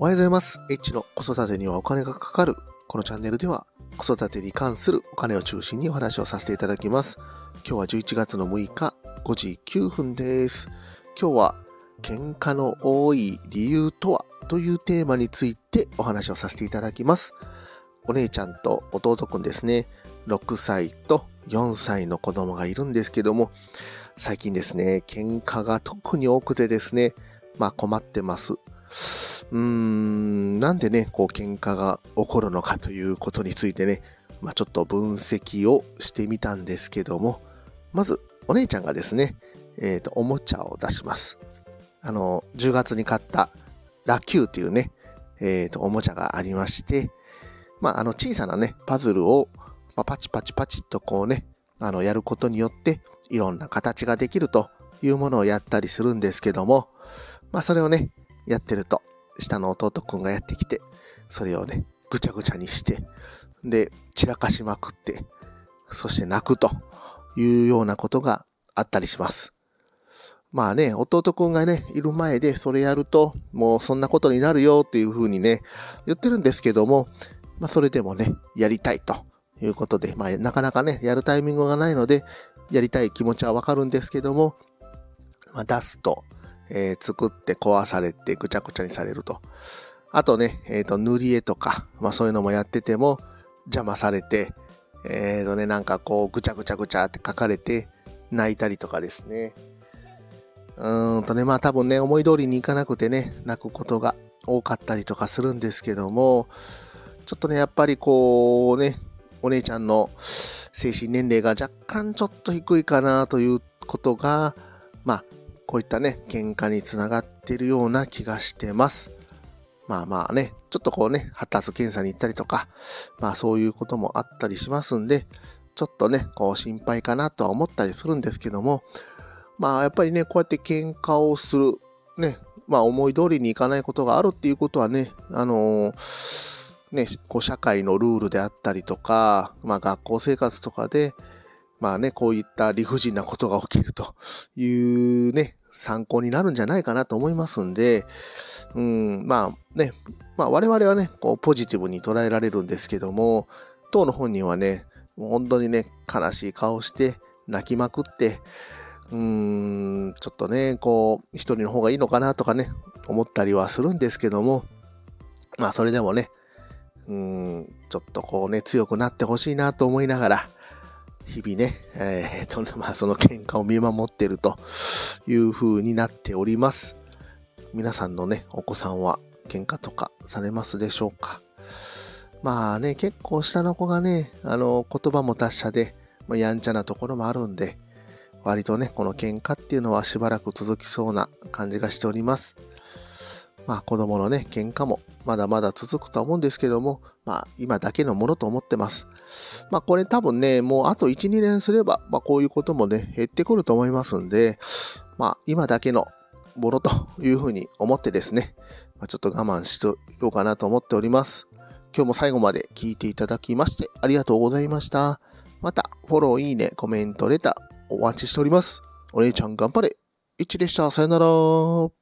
おはようございます。H の子育てにはお金がかかる。このチャンネルでは子育てに関するお金を中心にお話をさせていただきます。今日は11月の6日5時9分です。今日は喧嘩の多い理由とはというテーマについてお話をさせていただきます。お姉ちゃんと弟くんですね。6歳と4歳の子供がいるんですけども、最近ですね、喧嘩が特に多くてですね、まあ困ってます。うーん、なんでね、こう喧嘩が起こるのかということについてね、まあ、ちょっと分析をしてみたんですけども、まず、お姉ちゃんがですね、えっ、ー、と、おもちゃを出します。あの、10月に買ったラキューっていうね、えっ、ー、と、おもちゃがありまして、まあ、あの、小さなね、パズルを、まあ、パチパチパチっとこうね、あの、やることによって、いろんな形ができるというものをやったりするんですけども、まあ、それをね、やってると、下の弟くんがやってきて、それをね、ぐちゃぐちゃにして、で、散らかしまくって、そして泣くというようなことがあったりします。まあね、弟くんがね、いる前でそれやると、もうそんなことになるよっていう風にね、言ってるんですけども、まあそれでもね、やりたいということで、まあなかなかね、やるタイミングがないので、やりたい気持ちはわかるんですけども、まあ、出すと、えー、作って壊されてぐちゃぐちゃにされると。あとね、えっ、ー、と、塗り絵とか、まあそういうのもやってても邪魔されて、えっ、ー、とね、なんかこうぐちゃぐちゃぐちゃって書かれて泣いたりとかですね。うーんとね、まあ多分ね、思い通りにいかなくてね、泣くことが多かったりとかするんですけども、ちょっとね、やっぱりこうね、お姉ちゃんの精神年齢が若干ちょっと低いかなということが、まあ、こういったね、喧嘩につながってるような気がしてます。まあまあね、ちょっとこうね、発達検査に行ったりとか、まあそういうこともあったりしますんで、ちょっとね、こう心配かなとは思ったりするんですけども、まあやっぱりね、こうやって喧嘩をする、ね、まあ思い通りにいかないことがあるっていうことはね、あのー、ね、こう社会のルールであったりとか、まあ学校生活とかで、まあね、こういった理不尽なことが起きるというね、参考になるんじゃないかなと思いますんで、うん、まあね、まあ我々はね、こうポジティブに捉えられるんですけども、当の本人はね、本当にね、悲しい顔して泣きまくって、うーん、ちょっとね、こう、一人の方がいいのかなとかね、思ったりはするんですけども、まあそれでもね、うーん、ちょっとこうね、強くなってほしいなと思いながら、日々ね、えー、と、まあ、その喧嘩を見守ってるという風になっております。皆さんのね、お子さんは喧嘩とかされますでしょうか？まあね、結構下の子がね、あの、言葉も達者で、まあ、やんちゃなところもあるんで、割とね、この喧嘩っていうのはしばらく続きそうな感じがしております。まあ子供のね、喧嘩もまだまだ続くと思うんですけども、まあ今だけのものと思ってます。まあこれ多分ね、もうあと1、2年すれば、まあこういうこともね、減ってくると思いますんで、まあ今だけのものというふうに思ってですね、まあ、ちょっと我慢しとようかなと思っております。今日も最後まで聞いていただきましてありがとうございました。また、フォロー、いいね、コメント、レター、お待ちしております。お姉ちゃん頑張れ。いちでした。さよなら。